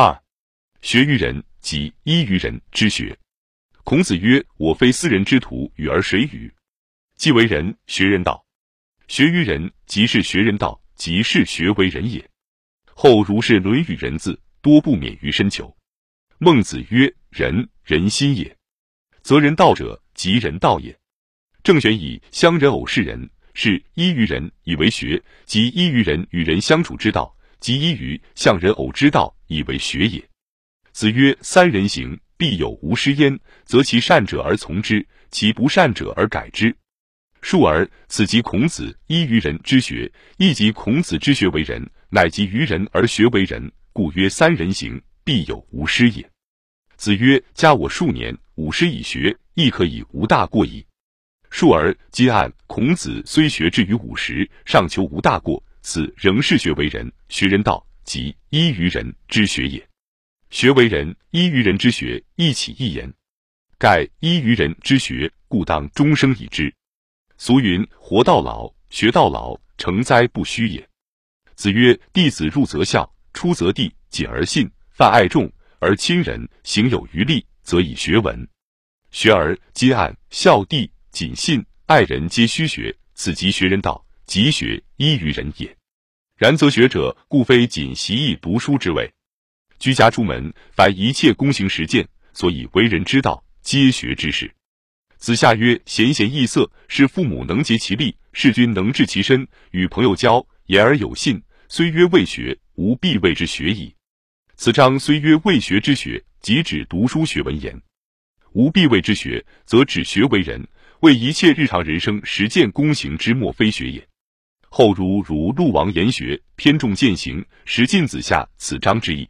二，学于人，即依于人之学。孔子曰：“我非斯人之徒，与而谁与？既为人，学人道。学于人，即是学人道，即是学为人也。”后如是《论语》人字，多不免于深求。孟子曰：“人，人心也。则人道者，即人道也。郑玄以乡人偶是人，是依于人以为学，即依于人与人相处之道，即依于向人偶之道以为学也。”子曰：“三人行，必有吾师焉。则其善者而从之，其不善者而改之。述而此即孔子依于人之学，亦即孔子之学为人。”乃及于人而学为人，故曰三人行，必有吾师也。子曰：加我数年，吾师以学，亦可以无大过矣。述而今按孔子虽学至于五十，尚求无大过，此仍是学为人，学人道，即依于人之学也。学为人，依于人之学，一起一言。盖依于人之学，故当终生以之。俗云：活到老，学到老，成哉不虚也。子曰：“弟子入则孝，出则弟，谨而信，泛爱众，而亲仁，行有余力，则以学文。学而今按孝弟、谨信、爱人，皆须学，此即学人道，即学依于人也。然则学者，故非仅习艺读书之谓。居家出门，凡一切躬行实践，所以为人之道，皆学之事。子夏曰：贤贤易色，是父母能竭其力，事君能治其身，与朋友交，言而有信。”虽曰未学，吾必谓之学矣。此章虽曰未学之学，即指读书学文言。吾必谓之学，则指学为人，为一切日常人生实践躬行之莫非学也。后如如陆王言学，偏重践行，实尽子夏此章之意。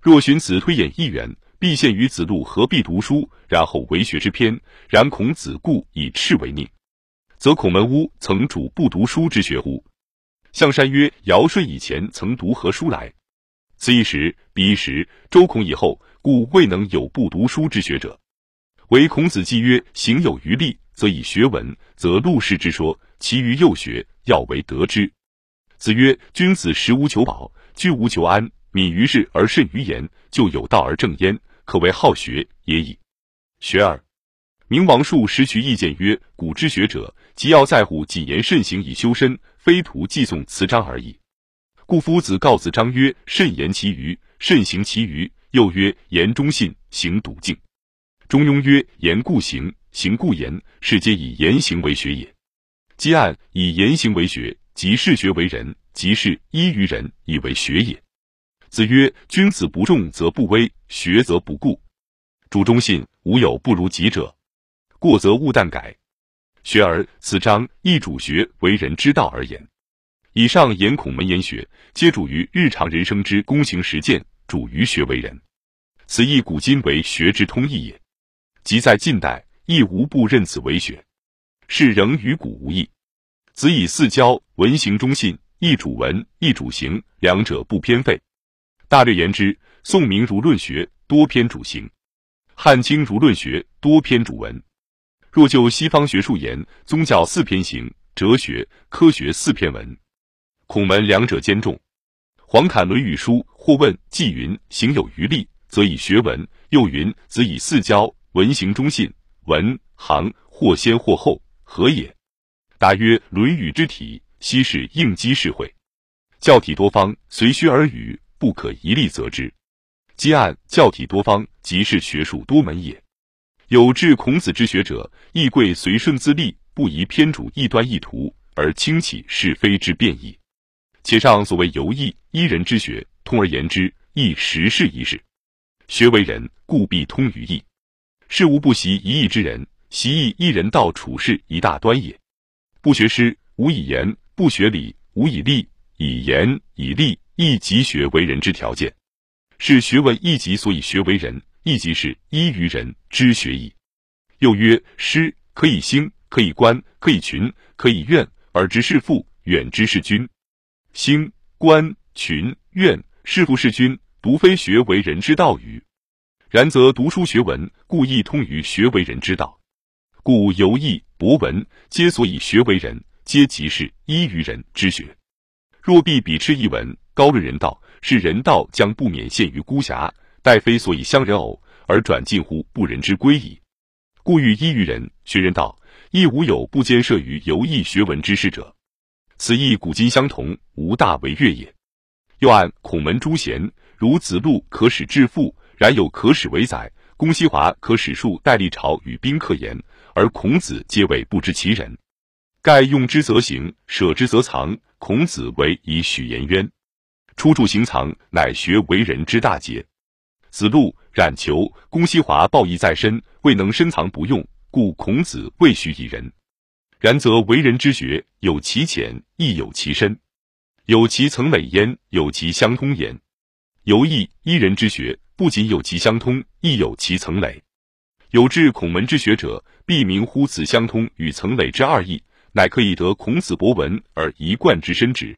若寻此推演一元，必陷于子路何必读书，然后为学之篇。然孔子故以赤为佞，则孔门屋曾主不读书之学乎？象山曰：“尧舜以前曾读何书来？此一时，彼一时，周孔以后，故未能有不读书之学者。唯孔子既曰：‘行有余力，则以学文。’则陆氏之说，其余幼学，要为得之。子曰：‘君子食无求饱，居无求安，敏于事而慎于言，就有道而正焉，可谓好学也已。’学而。”明王树时取意见曰：“古之学者，即要在乎谨言慎行以修身，非徒记诵辞章而已。故夫子告子章曰：‘慎言其余，慎行其余。’又曰：‘言忠信，行笃敬。’中庸曰：‘言故行，行故言。’是皆以言行为学也。既按以言行为学，即事学为人，即是依于人以为学也。子曰：‘君子不重则不威，学则不固。主忠信，无有不如己者。’过则勿惮改，学而此章亦主学为人之道而言。以上言孔门言学，皆主于日常人生之躬行实践，主于学为人。此亦古今为学之通义也。即在近代，亦无不认此为学，是仍与古无异。子以四教文行忠信，亦主文，亦主行，两者不偏废。大略言之，宋明儒论学多偏主行，汉清儒论学多偏主文。若就西方学术言，宗教四篇行，哲学、科学四篇文，孔门两者兼重。黄侃《论语》书或问既云：“行有余力，则以学文。”又云：“子以四教文行忠信，文行或先或后，何也？”答曰：“《论语》之体，昔是应机适会，教体多方，随学而语，不可一力则之。积按教体多方，即是学术多门也。”有志孔子之学者，亦贵随顺自立，不宜偏主异端异途，而轻启是非之变异。且上所谓游艺依人之学，通而言之，亦实是一事。学为人，故必通于义。事无不习一义之人，习义一人道处事一大端也。不学诗，无以言；不学礼，无以立。以言以立，亦即学为人之条件。是学问一级，所以学为人。亦即是依于人之学矣。又曰：师可以兴，可以观，可以群，可以怨，而知是父，远之是君。兴、观、群、怨，是父是君，独非学为人之道与？然则读书学文，故亦通于学为人之道。故游艺博闻，皆所以学为人，皆即是依于人之学。若必比斥一文，高论人道，是人道将不免陷于孤狭，待非所以相人偶，而转近乎不仁之归矣。故欲依于人，学人道，亦无有不兼涉于游艺学文之事者。此亦古今相同，无大为悦也。又按孔门诸贤，如子路可使致富，然有可使为宰；公西华可使述代历朝与宾客言，而孔子皆谓不知其人。盖用之则行，舍之则藏。孔子为以许颜渊，出处行藏，乃学为人之大节。子路、冉求、公西华报义在身，未能深藏不用，故孔子未许以人。然则为人之学，有其浅，亦有其深，有其层累焉，有其相通焉。游艺依人之学，不仅有其相通，亦有其层累。有志孔门之学者，必明乎此相通与曾累之二义。乃可以得孔子博文而一贯之深旨。